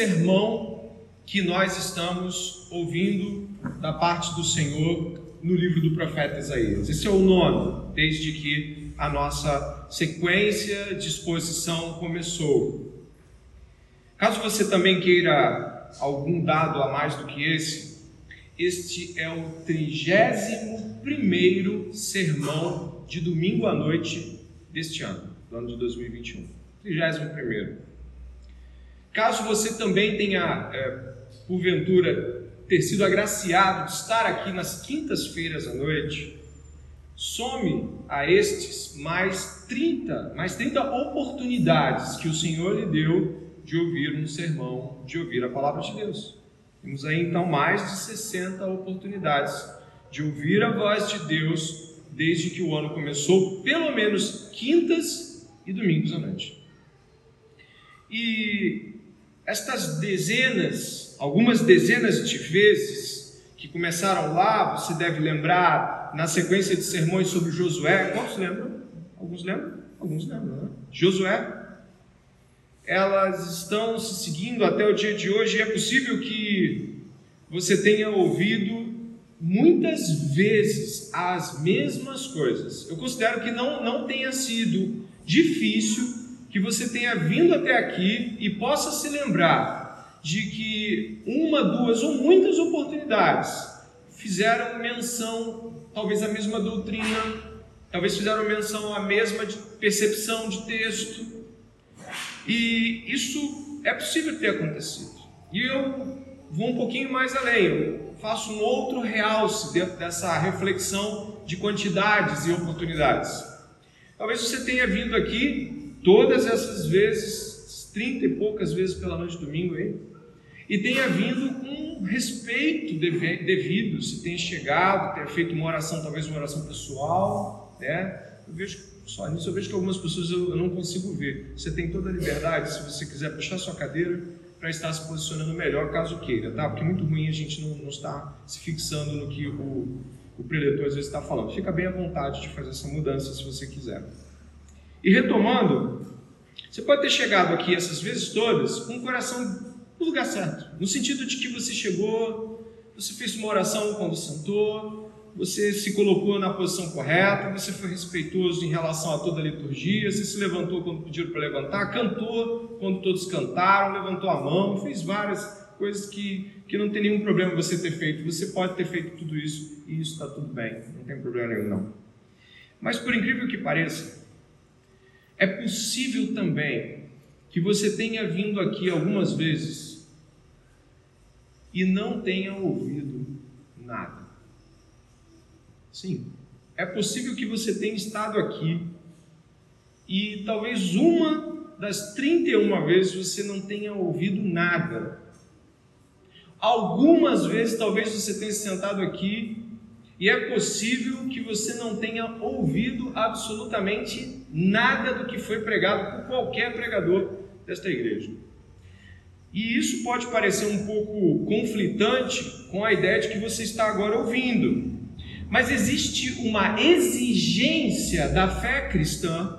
sermão que nós estamos ouvindo da parte do Senhor no livro do profeta Isaías. Esse é o nono, desde que a nossa sequência de exposição começou. Caso você também queira algum dado a mais do que esse, este é o trigésimo primeiro sermão de domingo à noite deste ano, do ano de 2021. Trigésimo primeiro. Caso você também tenha, é, porventura, ter sido agraciado de estar aqui nas quintas-feiras à noite, some a estes mais 30, mais 30 oportunidades que o Senhor lhe deu de ouvir um sermão, de ouvir a palavra de Deus. Temos aí então mais de 60 oportunidades de ouvir a voz de Deus desde que o ano começou, pelo menos quintas e domingos à noite. E estas dezenas, algumas dezenas de vezes que começaram lá, você deve lembrar na sequência de sermões sobre Josué. Quantos lembram? Alguns lembram? Alguns lembram, né? Josué. Elas estão se seguindo até o dia de hoje e é possível que você tenha ouvido muitas vezes as mesmas coisas. Eu considero que não, não tenha sido difícil que você tenha vindo até aqui e possa se lembrar de que uma, duas ou muitas oportunidades fizeram menção, talvez a mesma doutrina, talvez fizeram menção à mesma percepção de texto. E isso é possível ter acontecido. E eu vou um pouquinho mais além, eu faço um outro realce dentro dessa reflexão de quantidades e oportunidades. Talvez você tenha vindo aqui todas essas vezes, trinta e poucas vezes pela noite de domingo aí, e tenha vindo com respeito devido, se tenha chegado, tenha feito uma oração, talvez uma oração pessoal, né? Eu vejo só nisso, eu vejo que algumas pessoas eu, eu não consigo ver. Você tem toda a liberdade, se você quiser puxar sua cadeira para estar se posicionando melhor, caso queira, tá? Porque é muito ruim a gente não, não estar se fixando no que o, o preletor às vezes está falando. Fica bem à vontade de fazer essa mudança se você quiser. E retomando, você pode ter chegado aqui essas vezes todas com o coração no lugar certo, no sentido de que você chegou, você fez uma oração quando sentou, você se colocou na posição correta, você foi respeitoso em relação a toda a liturgia, você se levantou quando pediram para levantar, cantou quando todos cantaram, levantou a mão, fez várias coisas que, que não tem nenhum problema você ter feito. Você pode ter feito tudo isso e isso está tudo bem, não tem problema nenhum não. Mas por incrível que pareça, é possível também que você tenha vindo aqui algumas vezes e não tenha ouvido nada. Sim, é possível que você tenha estado aqui e talvez uma das 31 vezes você não tenha ouvido nada. Algumas vezes talvez você tenha sentado aqui e é possível que você não tenha ouvido absolutamente nada do que foi pregado por qualquer pregador desta igreja. E isso pode parecer um pouco conflitante com a ideia de que você está agora ouvindo. Mas existe uma exigência da fé cristã,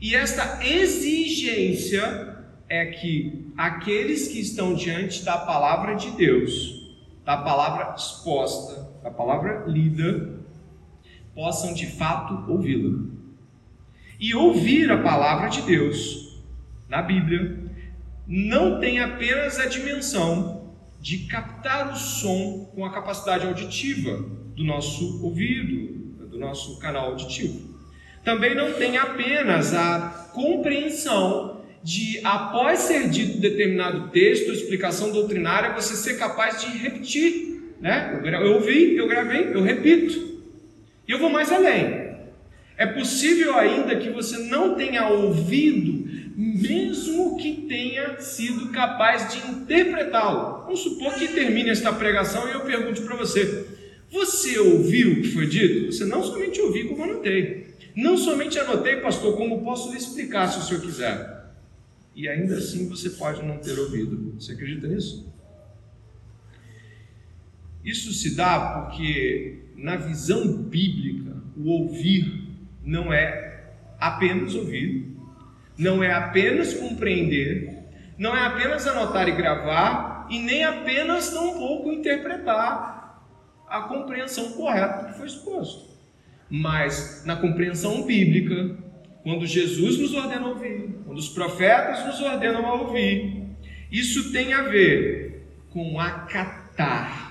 e esta exigência é que aqueles que estão diante da palavra de Deus da palavra exposta, da palavra lida, possam de fato ouvi-la. E ouvir a palavra de Deus na Bíblia não tem apenas a dimensão de captar o som com a capacidade auditiva do nosso ouvido, do nosso canal auditivo. Também não tem apenas a compreensão de, após ser dito determinado texto, explicação doutrinária, você ser capaz de repetir. Né? Eu, ouvi, eu gravei, eu repito. E eu vou mais além. É possível ainda que você não tenha ouvido, mesmo que tenha sido capaz de interpretá-lo. Vamos supor que termine esta pregação e eu pergunto para você: você ouviu o que foi dito? Você não somente ouviu, como anotei. Não somente anotei, pastor, como posso lhe explicar se o senhor quiser e ainda assim você pode não ter ouvido. Você acredita nisso? Isso se dá porque, na visão bíblica, o ouvir não é apenas ouvir, não é apenas compreender, não é apenas anotar e gravar, e nem apenas um pouco interpretar a compreensão correta do que foi exposto. Mas na compreensão bíblica, quando Jesus nos ordena ouvir, quando os profetas nos ordenam a ouvir, isso tem a ver com acatar.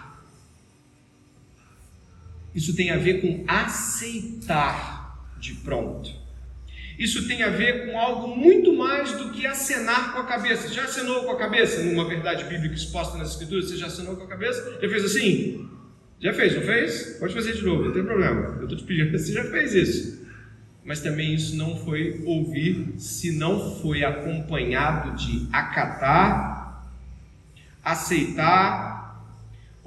Isso tem a ver com aceitar de pronto. Isso tem a ver com algo muito mais do que acenar com a cabeça. Já acenou com a cabeça numa verdade bíblica exposta nas Escrituras? Você já acenou com a cabeça? Já fez assim? Já fez, não fez? Pode fazer de novo, não tem problema. Eu estou te pedindo, você já fez isso. Mas também isso não foi ouvir se não foi acompanhado de acatar, aceitar,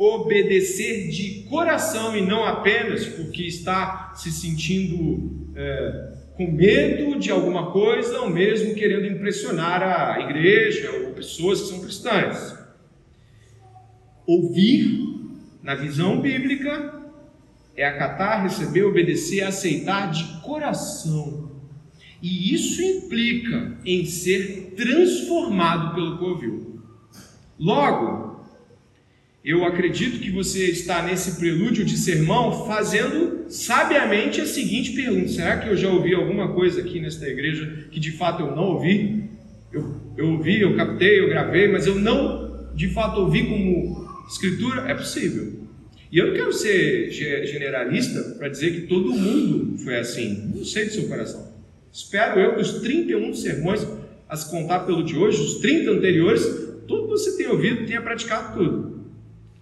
obedecer de coração e não apenas porque está se sentindo é, com medo de alguma coisa ou mesmo querendo impressionar a igreja ou pessoas que são cristãs. Ouvir, na visão bíblica, é acatar, receber, obedecer, aceitar de coração. E isso implica em ser transformado pelo que ouviu. Logo, eu acredito que você está nesse prelúdio de sermão fazendo sabiamente a seguinte pergunta: será que eu já ouvi alguma coisa aqui nesta igreja que de fato eu não ouvi? Eu, eu ouvi, eu captei, eu gravei, mas eu não de fato ouvi como escritura? É possível. E eu não quero ser generalista para dizer que todo mundo foi assim. Não sei do seu coração. Espero eu que os 31 sermões, a se contar pelo de hoje, os 30 anteriores, tudo que você tem ouvido, tenha praticado tudo.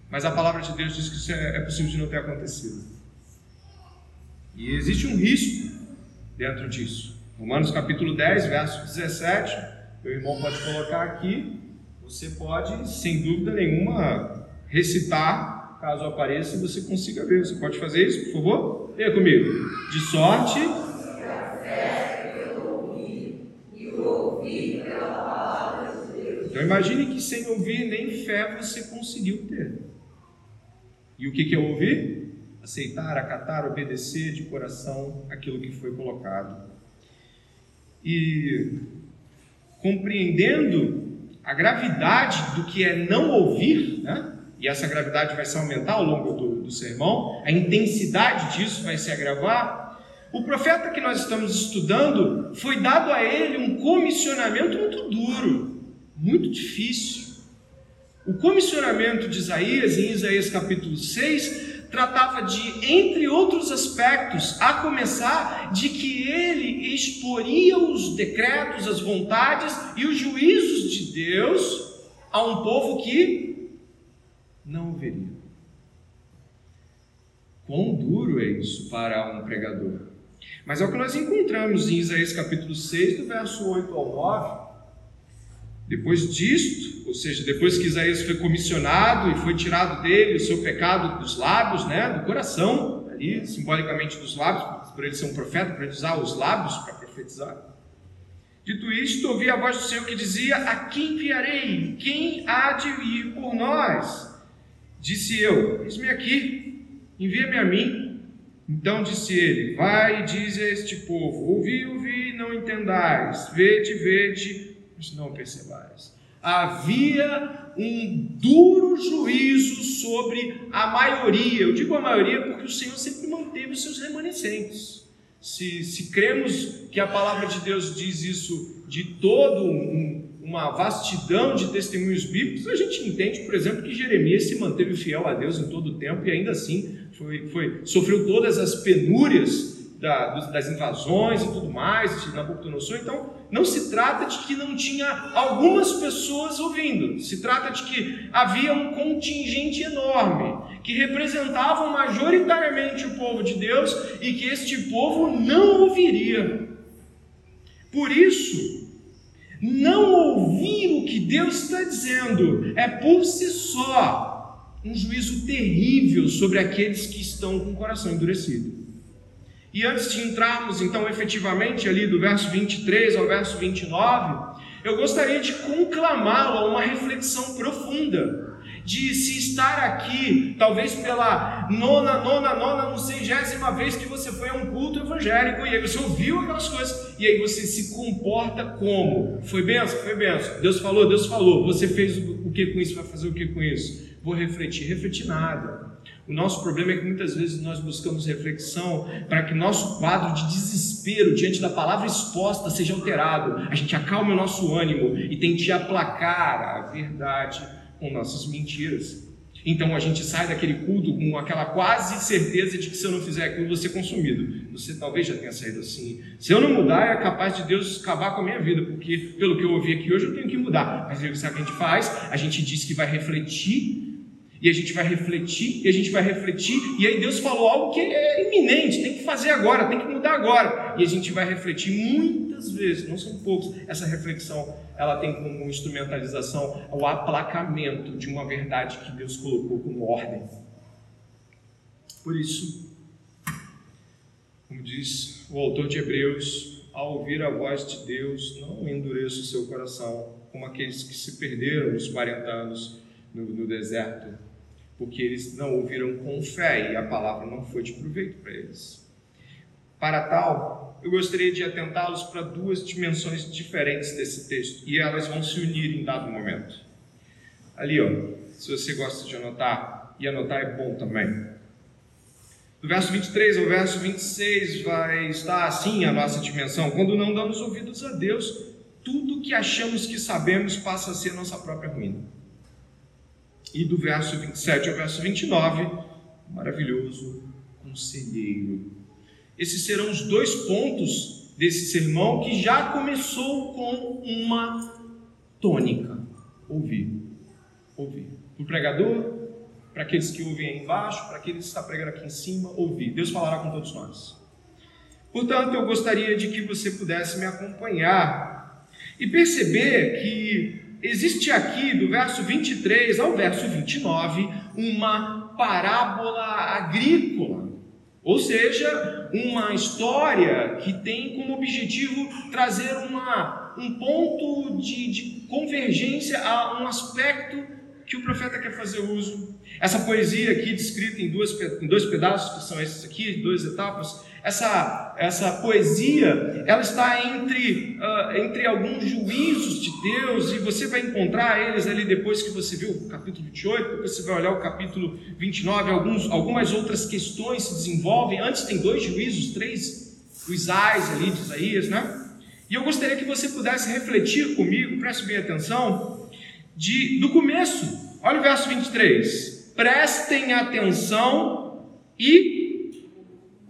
Mas a palavra de Deus diz que isso é, é possível de não ter acontecido. E existe um risco dentro disso. Romanos capítulo 10, verso 17. Meu irmão pode colocar aqui. Você pode, sem dúvida nenhuma, recitar, caso apareça, e você consiga ver. Você pode fazer isso, por favor? Leia comigo. De sorte. Então imagine que sem ouvir nem fé você conseguiu ter. E o que é ouvir? Aceitar, acatar, obedecer de coração aquilo que foi colocado. E compreendendo a gravidade do que é não ouvir, né? e essa gravidade vai se aumentar ao longo do, do sermão, a intensidade disso vai se agravar. O profeta que nós estamos estudando foi dado a ele um comissionamento muito duro, muito difícil. O comissionamento de Isaías, em Isaías capítulo 6, tratava de, entre outros aspectos, a começar de que ele exporia os decretos, as vontades e os juízos de Deus a um povo que não o veria. Quão duro é isso para um pregador. Mas é o que nós encontramos em Isaías capítulo 6, do verso 8 ao 9 depois disto, ou seja, depois que Isaías foi comissionado e foi tirado dele o seu pecado dos lábios, né, do coração, ali, simbolicamente dos lábios, por ele ser um profeta, para ele usar os lábios para profetizar. Dito isto, ouvi a voz do Senhor que dizia: A quem enviarei? Quem há de ir por nós? Disse eu: Eis-me aqui, envia-me a mim. Então disse ele: Vai e diz a este povo: Ouvi, ouvi, não entendais, vede, vede, mas não percebais. Havia um duro juízo sobre a maioria. Eu digo a maioria porque o Senhor sempre manteve os seus remanescentes. Se, se cremos que a palavra de Deus diz isso de todo um, uma vastidão de testemunhos bíblicos, a gente entende, por exemplo, que Jeremias se manteve fiel a Deus em todo o tempo e ainda assim foi, foi, sofreu todas as penúrias da, das invasões e tudo mais, de Nabucodonosor. Então, não se trata de que não tinha algumas pessoas ouvindo, se trata de que havia um contingente enorme que representavam majoritariamente o povo de Deus e que este povo não ouviria. Por isso, não ouvir o que Deus está dizendo é por si só um juízo terrível sobre aqueles que estão com o coração endurecido. E antes de entrarmos então efetivamente ali do verso 23 ao verso 29, eu gostaria de conclamá-lo a uma reflexão profunda. de se estar aqui, talvez pela nona, nona, nona, não seigésima vez que você foi a um culto evangélico e aí você ouviu aquelas coisas e aí você se comporta como? Foi benção? Foi benção. Deus falou? Deus falou. Você fez o que com isso? Vai fazer o que com isso? Vou refletir. Refletir nada. O nosso problema é que muitas vezes nós buscamos reflexão para que nosso quadro de desespero diante da palavra exposta seja alterado. A gente acalme o nosso ânimo e tente aplacar a verdade com nossas mentiras. Então a gente sai daquele culto com aquela quase certeza de que se eu não fizer aquilo, vou ser consumido. Você talvez já tenha saído assim. Se eu não mudar, é capaz de Deus acabar com a minha vida, porque pelo que eu ouvi aqui hoje, eu tenho que mudar. Mas sabe o que a gente faz? A gente diz que vai refletir e a gente vai refletir, e a gente vai refletir, e aí Deus falou algo que é iminente, tem que fazer agora, tem que mudar agora. E a gente vai refletir muitas vezes, não são poucos. Essa reflexão, ela tem como instrumentalização o aplacamento de uma verdade que Deus colocou como ordem. Por isso, como diz o autor de Hebreus, ao ouvir a voz de Deus, não endureça o seu coração, como aqueles que se perderam nos 40 anos no, no deserto porque eles não ouviram com fé e a palavra não foi de proveito para eles. Para tal, eu gostaria de atentá-los para duas dimensões diferentes desse texto e elas vão se unir em dado momento. Ali, ó, se você gosta de anotar, e anotar é bom também. Do verso 23 ao verso 26 vai estar assim a nossa dimensão. Quando não damos ouvidos a Deus, tudo que achamos que sabemos passa a ser nossa própria ruína e do verso 27 ao verso 29, maravilhoso conselheiro. Esses serão os dois pontos desse sermão que já começou com uma tônica: ouvir. Ouvir. Para o pregador, para aqueles que ouvem aí embaixo, para aqueles que estão pregando aqui em cima, ouvir. Deus falará com todos nós. Portanto, eu gostaria de que você pudesse me acompanhar e perceber que existe aqui, do verso 23 ao verso 29, uma parábola agrícola, ou seja, uma história que tem como objetivo trazer uma, um ponto de, de convergência a um aspecto que o profeta quer fazer uso. Essa poesia aqui, descrita em, duas, em dois pedaços, que são esses aqui, duas etapas, essa, essa poesia, ela está entre, uh, entre alguns juízos de Deus, e você vai encontrar eles ali depois que você viu o capítulo 28, depois você vai olhar o capítulo 29, alguns, algumas outras questões se desenvolvem. Antes tem dois juízos, três, os ais ali de Isaías, né? E eu gostaria que você pudesse refletir comigo, preste bem atenção, de, do começo. Olha o verso 23. Prestem atenção e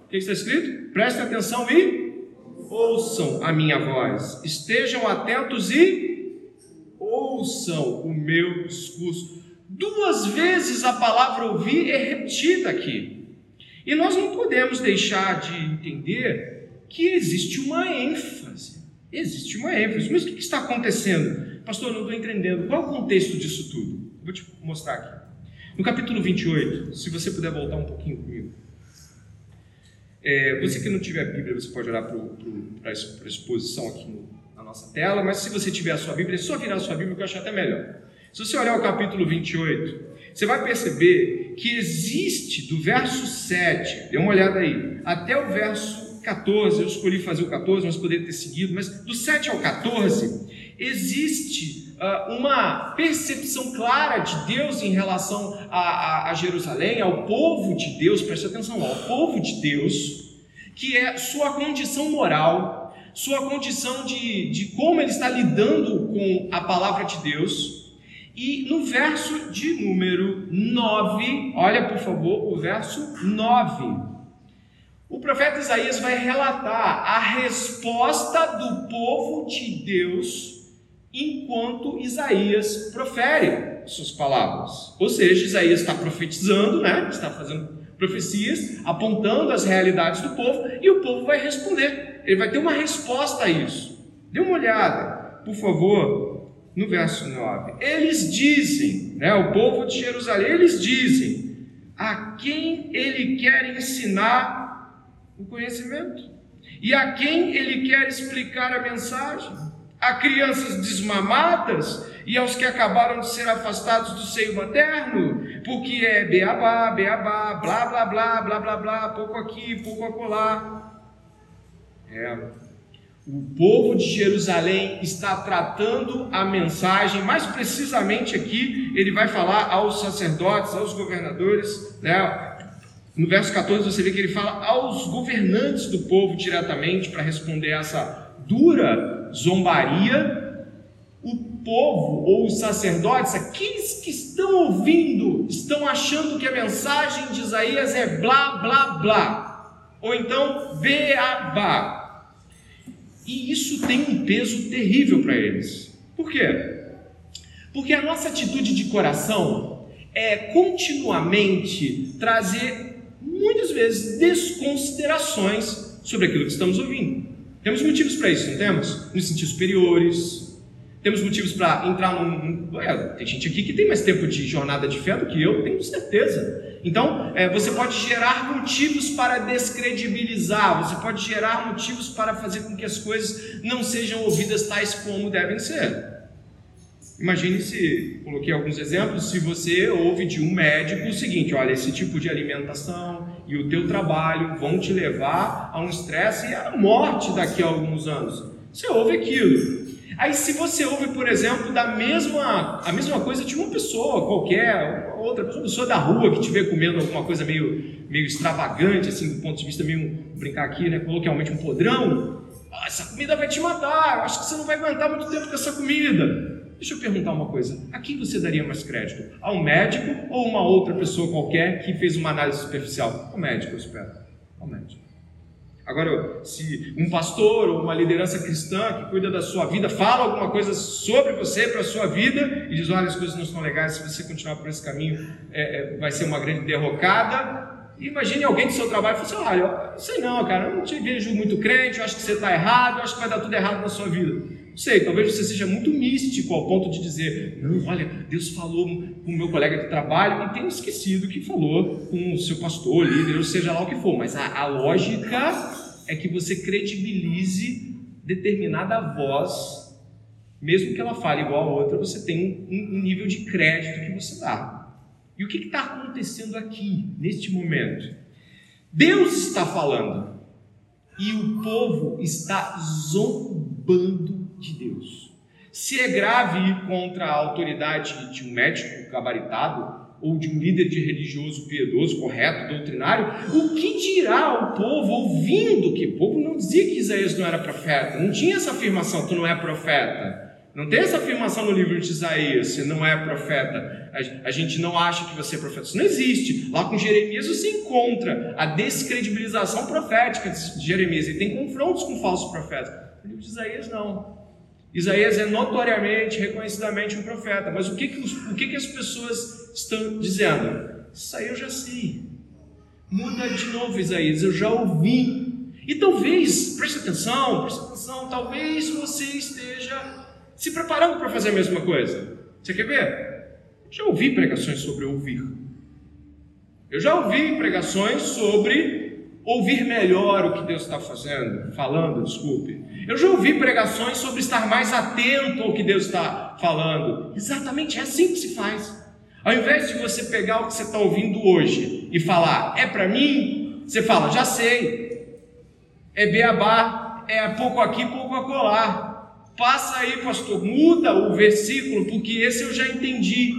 que está escrito? Prestem atenção e ouçam a minha voz. Estejam atentos e ouçam o meu discurso. Duas vezes a palavra ouvir é repetida aqui. E nós não podemos deixar de entender que existe uma ênfase. Existe uma ênfase. Mas o que está acontecendo? Pastor, não estou entendendo. Qual é o contexto disso tudo? Vou te mostrar aqui. No capítulo 28, se você puder voltar um pouquinho comigo. É, você que não tiver Bíblia, você pode olhar para a exposição aqui no, na nossa tela, mas se você tiver a sua Bíblia, é só virar a sua Bíblia que eu acho até melhor. Se você olhar o capítulo 28, você vai perceber que existe do verso 7, dê uma olhada aí, até o verso 14, eu escolhi fazer o 14, mas poderia ter seguido, mas do 7 ao 14, existe uh, uma percepção clara de Deus em relação a, a, a Jerusalém, ao povo de Deus, preste atenção, ao povo de Deus, que é sua condição moral, sua condição de, de como ele está lidando com a palavra de Deus. E no verso de número 9, olha por favor o verso 9. O profeta Isaías vai relatar a resposta do povo de Deus enquanto Isaías profere suas palavras. Ou seja, Isaías está profetizando, né? está fazendo profecias, apontando as realidades do povo, e o povo vai responder. Ele vai ter uma resposta a isso. Dê uma olhada, por favor, no verso 9. Eles dizem, né, o povo de Jerusalém, eles dizem a quem ele quer ensinar o conhecimento e a quem ele quer explicar a mensagem a crianças desmamadas e aos que acabaram de ser afastados do seio materno, porque é beabá, beabá, blá blá blá, blá blá blá, pouco aqui, pouco acolá. É, o povo de Jerusalém está tratando a mensagem, mais precisamente aqui, ele vai falar aos sacerdotes, aos governadores, né? No verso 14 você vê que ele fala aos governantes do povo diretamente para responder essa dura zombaria. O povo ou os sacerdotes, aqueles que estão ouvindo, estão achando que a mensagem de Isaías é blá blá blá, ou então beabá. E isso tem um peso terrível para eles. Por quê? Porque a nossa atitude de coração é continuamente trazer muitas vezes desconsiderações sobre aquilo que estamos ouvindo. Temos motivos para isso, não temos? Nos sentir superiores, temos motivos para entrar num. Ué, tem gente aqui que tem mais tempo de jornada de fé do que eu, tenho certeza. Então, é, você pode gerar motivos para descredibilizar, você pode gerar motivos para fazer com que as coisas não sejam ouvidas tais como devem ser. Imagine se, coloquei alguns exemplos, se você ouve de um médico o seguinte, olha, esse tipo de alimentação e o teu trabalho vão te levar a um estresse e a morte daqui a alguns anos. Você ouve aquilo. Aí se você ouve, por exemplo, da mesma, a mesma coisa de uma pessoa qualquer, outra pessoa, pessoa da rua que estiver comendo alguma coisa meio, meio extravagante, assim, do ponto de vista meio, brincar aqui, né, coloquialmente um podrão, ah, essa comida vai te matar, eu acho que você não vai aguentar muito tempo com essa comida. Deixa eu perguntar uma coisa: a quem você daria mais crédito? Ao médico ou uma outra pessoa qualquer que fez uma análise superficial? Ao médico, eu espero. Ao médico. Agora, se um pastor ou uma liderança cristã que cuida da sua vida fala alguma coisa sobre você, para a sua vida, e diz: olha, as coisas não estão legais, se você continuar por esse caminho, é, é, vai ser uma grande derrocada. Imagine alguém do seu trabalho e fala assim: olha, não sei não, cara, eu não te vejo muito crente, eu acho que você está errado, eu acho que vai dar tudo errado na sua vida sei, talvez você seja muito místico ao ponto de dizer, não, olha, Deus falou com o meu colega de trabalho e tenho esquecido que falou com o seu pastor, líder, ou seja lá o que for. Mas a, a lógica é que você credibilize determinada voz, mesmo que ela fale igual a outra, você tem um, um nível de crédito que você dá. E o que está acontecendo aqui, neste momento? Deus está falando e o povo está zombando de Deus. Se é grave ir contra a autoridade de um médico gabaritado ou de um líder de religioso piedoso, correto, doutrinário, o que dirá o povo ouvindo que o povo não dizia que Isaías não era profeta, não tinha essa afirmação, tu não é profeta. Não tem essa afirmação no livro de Isaías, você não é profeta. A, gente não acha que você é profeta. Isso não existe. Lá com Jeremias você encontra a descredibilização profética de Jeremias. E tem confrontos com falsos profetas. No livro de Isaías, não. Isaías é notoriamente, reconhecidamente um profeta, mas o que, que, os, o que, que as pessoas estão dizendo? Isso aí eu já sei. Muda de novo, Isaías, eu já ouvi. E talvez, preste atenção, preste atenção, talvez você esteja se preparando para fazer a mesma coisa. Você quer ver? Já ouvi pregações sobre ouvir. Eu já ouvi pregações sobre ouvir melhor o que Deus está fazendo, falando, desculpe. Eu já ouvi pregações sobre estar mais atento ao que Deus está falando. Exatamente é assim que se faz. Ao invés de você pegar o que você está ouvindo hoje e falar, é para mim, você fala, já sei. É beabá, é pouco aqui, pouco acolá. Passa aí, pastor, muda o versículo, porque esse eu já entendi.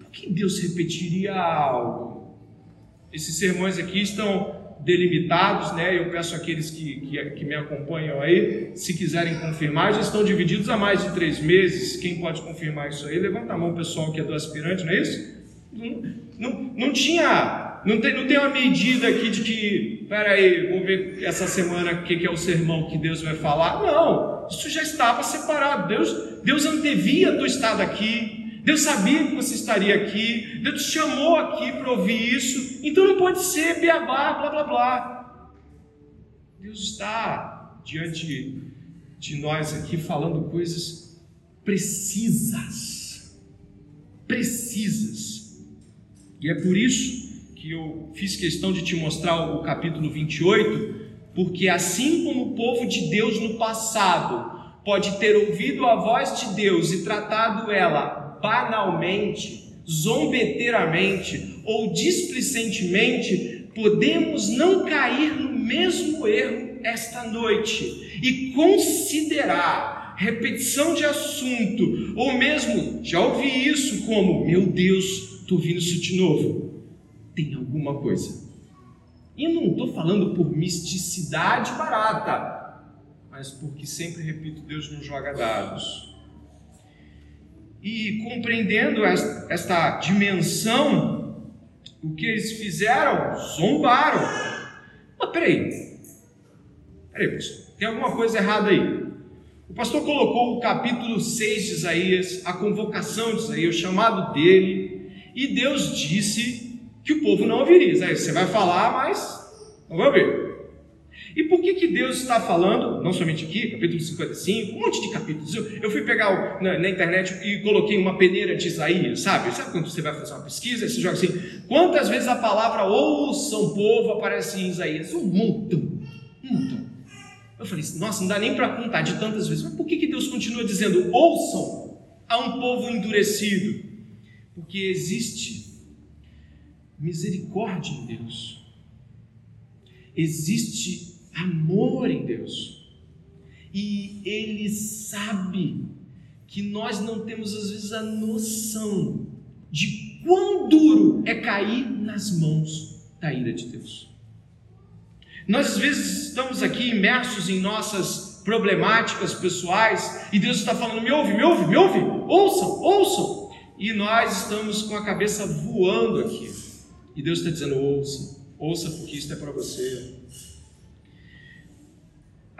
Por que Deus repetiria algo? Esses sermões aqui estão delimitados, né? Eu peço àqueles que, que, que, me acompanham aí, se quiserem confirmar, já estão divididos há mais de três meses. Quem pode confirmar isso aí? Levanta a mão, pessoal, que é do aspirante, não é isso? Não, não, não tinha, não tem, não tem uma medida aqui de que, peraí, vamos ver essa semana o que, que é o sermão que Deus vai falar. Não, isso já estava separado. Deus, Deus antevia do estado aqui, Deus sabia que você estaria aqui, Deus te chamou aqui para ouvir isso, então não pode ser beabá, blá blá blá. Deus está diante de nós aqui falando coisas precisas, precisas, e é por isso que eu fiz questão de te mostrar o capítulo 28, porque assim como o povo de Deus no passado pode ter ouvido a voz de Deus e tratado ela banalmente, zombeteiramente ou displicentemente, podemos não cair no mesmo erro esta noite e considerar repetição de assunto, ou mesmo já ouvi isso como: meu Deus, estou ouvindo isso de novo. Tem alguma coisa. E não estou falando por misticidade barata, mas porque sempre repito: Deus não joga dados. E compreendendo esta dimensão, o que eles fizeram? Zombaram. Mas peraí, peraí, pastor, tem alguma coisa errada aí. O pastor colocou o capítulo 6 de Isaías, a convocação de Isaías, o chamado dele, e Deus disse que o povo não ouviria. Aí você vai falar, mas não vai ouvir. E por que, que Deus está falando, não somente aqui, capítulo 55, um monte de capítulos. Eu, eu fui pegar o, na, na, internet e coloquei uma peneira de Isaías, sabe? Sabe quando você vai fazer uma pesquisa, você joga assim, quantas vezes a palavra ouçam povo aparece em Isaías? Um montão, um montão. Eu falei, nossa, não dá nem para contar de tantas vezes. Mas por que, que Deus continua dizendo, ouçam a um povo endurecido? Porque existe misericórdia em Deus, existe amor em Deus, e Ele sabe que nós não temos às vezes a noção de quão duro é cair nas mãos da ira de Deus. Nós às vezes estamos aqui imersos em nossas problemáticas pessoais e Deus está falando: me ouve, me ouve, me ouve, ouçam, ouçam. E nós estamos com a cabeça voando aqui. E Deus está dizendo: ouça, ouça, porque isso é para você.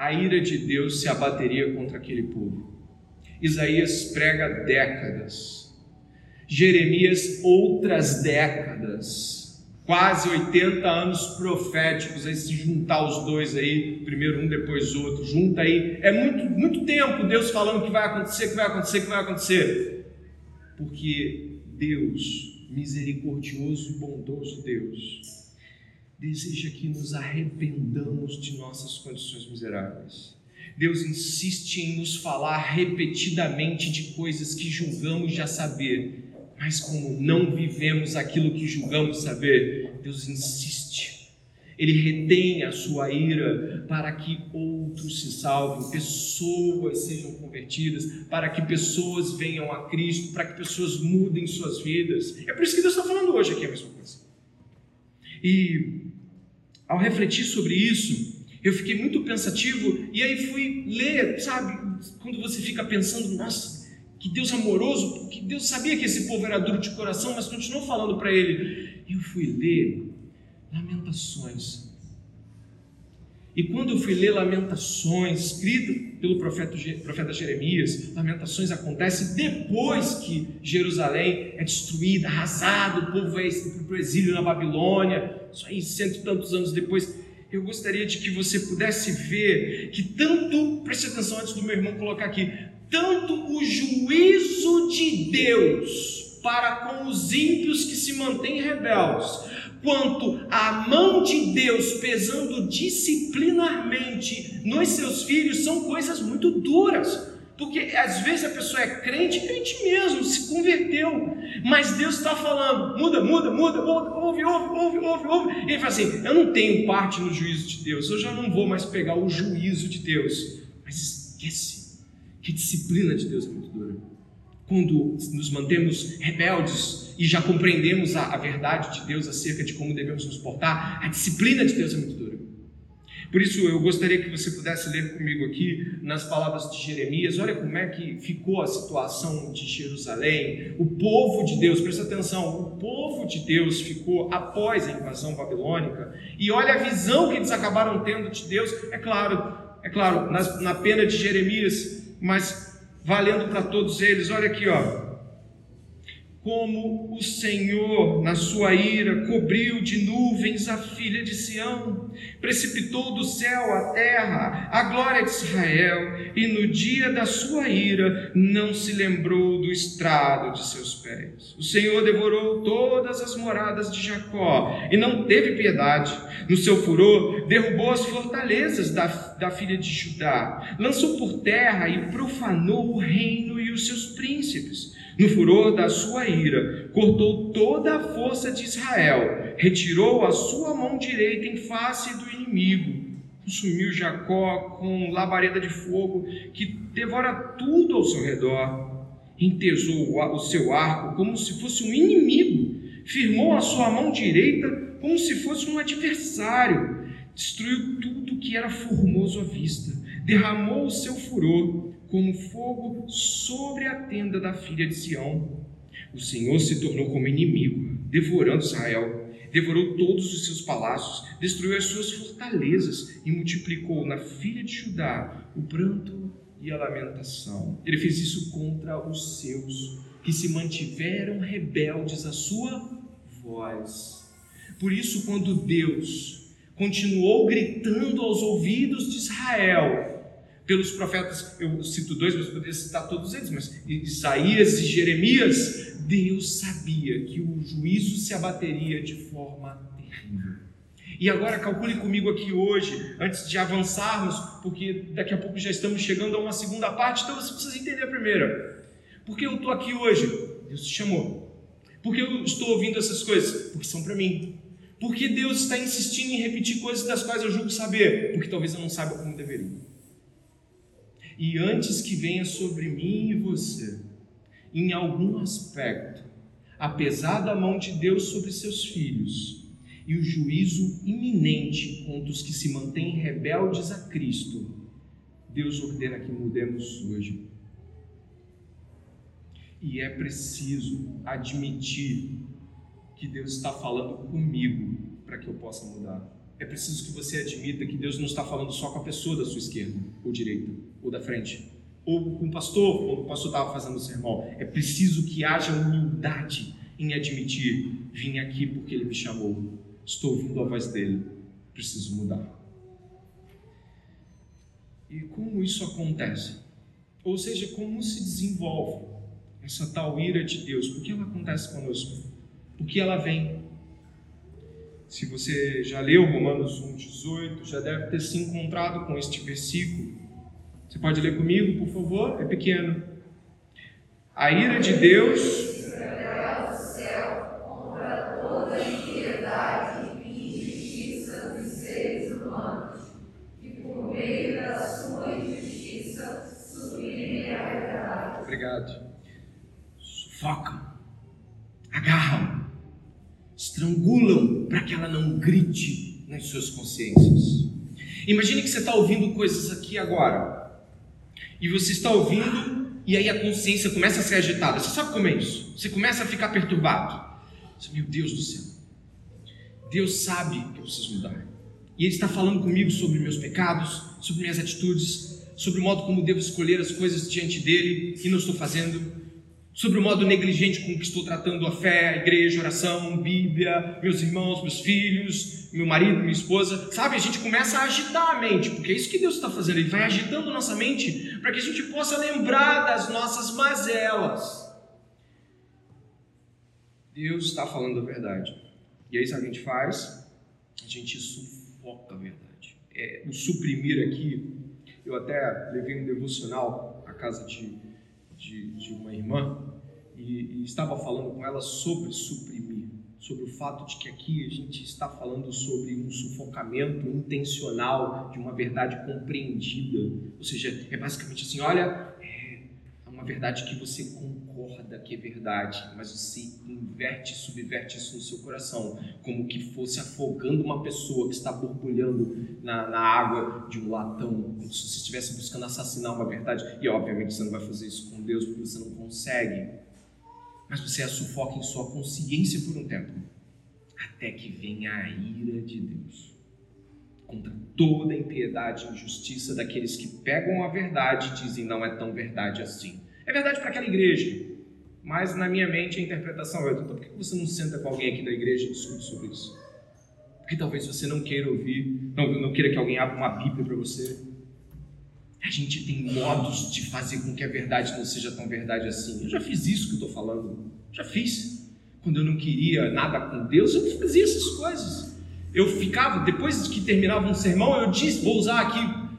A ira de Deus se abateria contra aquele povo. Isaías prega décadas, Jeremias outras décadas. Quase 80 anos proféticos, aí se juntar os dois aí, primeiro um, depois outro, junta aí, é muito, muito tempo Deus falando que vai acontecer, que vai acontecer, que vai acontecer, porque Deus, misericordioso e bondoso Deus, deseja que nos arrependamos de nossas condições miseráveis. Deus insiste em nos falar repetidamente de coisas que julgamos já saber, mas como não vivemos aquilo que julgamos saber, Deus insiste. Ele retém a sua ira para que outros se salvem, pessoas sejam convertidas, para que pessoas venham a Cristo, para que pessoas mudem suas vidas. É por isso que Deus está falando hoje aqui a mesma coisa. E ao refletir sobre isso, eu fiquei muito pensativo e aí fui ler, sabe? Quando você fica pensando, nossa, que Deus amoroso, que Deus sabia que esse povo era duro de coração, mas continuou falando para ele. Eu fui ler Lamentações. E quando eu fui ler Lamentações, escrito pelo profeta, profeta Jeremias, Lamentações acontece depois que Jerusalém é destruída, arrasado, o povo vai para o exílio na Babilônia, só aí cento e tantos anos depois. Eu gostaria de que você pudesse ver que tanto, preste atenção antes do meu irmão colocar aqui, tanto o juízo de Deus para com os ímpios que se mantêm rebeldes, quanto a mão de Deus pesando disciplinarmente nos seus filhos são coisas muito duras. Porque às vezes a pessoa é crente, crente mesmo, se converteu, mas Deus está falando, muda, muda, muda, ouve, ouve, ouve, ouve, ouve. E ele fala assim: Eu não tenho parte no juízo de Deus, eu já não vou mais pegar o juízo de Deus. Mas esquece que disciplina de Deus é muito dura. Quando nos mantemos rebeldes e já compreendemos a, a verdade de Deus acerca de como devemos nos portar, a disciplina de Deus é muito dura. Por isso eu gostaria que você pudesse ler comigo aqui nas palavras de Jeremias. Olha como é que ficou a situação de Jerusalém. O povo de Deus, presta atenção, o povo de Deus ficou após a invasão babilônica. E olha a visão que eles acabaram tendo de Deus. É claro, é claro, na, na pena de Jeremias, mas valendo para todos eles. Olha aqui, ó. Como o Senhor, na sua ira, cobriu de nuvens a filha de Sião, precipitou do céu à terra a glória de Israel, e no dia da sua ira não se lembrou do estrado de seus pés. O Senhor devorou todas as moradas de Jacó e não teve piedade. No seu furor, derrubou as fortalezas da, da filha de Judá, lançou por terra e profanou o reino e os seus príncipes no furor da sua ira, cortou toda a força de Israel, retirou a sua mão direita em face do inimigo, consumiu Jacó com labareda de fogo que devora tudo ao seu redor, entesou o seu arco como se fosse um inimigo, firmou a sua mão direita como se fosse um adversário, destruiu tudo que era formoso à vista, derramou o seu furor como fogo sobre a tenda da filha de Sião. O Senhor se tornou como inimigo, devorando Israel, devorou todos os seus palácios, destruiu as suas fortalezas e multiplicou na filha de Judá o pranto e a lamentação. Ele fez isso contra os seus, que se mantiveram rebeldes à sua voz. Por isso, quando Deus continuou gritando aos ouvidos de Israel, pelos profetas, eu cito dois, mas poderia citar todos eles, mas Isaías e Jeremias, Deus sabia que o juízo se abateria de forma terrível. E agora calcule comigo aqui hoje, antes de avançarmos, porque daqui a pouco já estamos chegando a uma segunda parte, então você precisa entender a primeira. Por que eu estou aqui hoje? Deus te chamou. Por que eu estou ouvindo essas coisas? Porque são para mim. Por que Deus está insistindo em repetir coisas das quais eu julgo saber? Porque talvez eu não saiba como deveria. E antes que venha sobre mim e você, em algum aspecto, a pesada mão de Deus sobre seus filhos e o juízo iminente contra os que se mantêm rebeldes a Cristo, Deus ordena que mudemos hoje. E é preciso admitir que Deus está falando comigo para que eu possa mudar é preciso que você admita que Deus não está falando só com a pessoa da sua esquerda, ou direita, ou da frente, ou com o pastor, quando o pastor estava fazendo o sermão. É preciso que haja humildade em admitir: vim aqui porque ele me chamou, estou ouvindo a voz dele, preciso mudar. E como isso acontece? Ou seja, como se desenvolve essa tal ira de Deus? Por que ela acontece conosco? Por que ela vem? Se você já leu Romanos 1,18, já deve ter se encontrado com este versículo. Você pode ler comigo, por favor? É pequeno. A ira de Deus. Obrigado. Sufocam, agarram, estrangulam para que ela não grite nas suas consciências. Imagine que você está ouvindo coisas aqui agora, e você está ouvindo, e aí a consciência começa a ser agitada. Você sabe como é isso? Você começa a ficar perturbado. Você, meu Deus do céu, Deus sabe que eu preciso mudar. E Ele está falando comigo sobre meus pecados, sobre minhas atitudes, sobre o modo como devo escolher as coisas diante dele e não estou fazendo sobre o modo negligente com que estou tratando a fé, a igreja, oração, Bíblia, meus irmãos, meus filhos, meu marido, minha esposa. Sabe, a gente começa a agitar a mente, porque é isso que Deus está fazendo, Ele vai agitando nossa mente para que a gente possa lembrar das nossas mazelas. Deus está falando a verdade. E aí, sabe o que a gente faz? A gente sufoca a verdade. É, o suprimir aqui, eu até levei um devocional à casa de de, de uma irmã e, e estava falando com ela sobre suprimir, sobre o fato de que aqui a gente está falando sobre um sufocamento intencional de uma verdade compreendida. Ou seja, é basicamente assim: olha, é uma verdade que você concorda que é verdade, mas você inverte, subverte isso no seu coração, como que fosse afogando uma pessoa que está borbulhando na, na água de um latão, como se você estivesse buscando assassinar uma verdade. E obviamente você não vai fazer isso com Deus porque você não consegue, mas você a sufoca em sua consciência por um tempo, até que venha a ira de Deus contra toda a impiedade e injustiça daqueles que pegam a verdade e dizem não é tão verdade assim. É verdade para aquela igreja, Mas na minha mente a interpretação é: por que você não senta com alguém aqui da igreja e discute sobre isso? Porque talvez você não queira ouvir, não, não queira que alguém abra uma Bíblia para você. A gente tem modos de fazer com que a verdade não seja tão verdade assim. Eu já fiz isso que eu estou falando. Já fiz. Quando eu não queria nada com Deus, eu fazia essas coisas. Eu ficava, depois que terminava um sermão, eu disse, vou usar aqui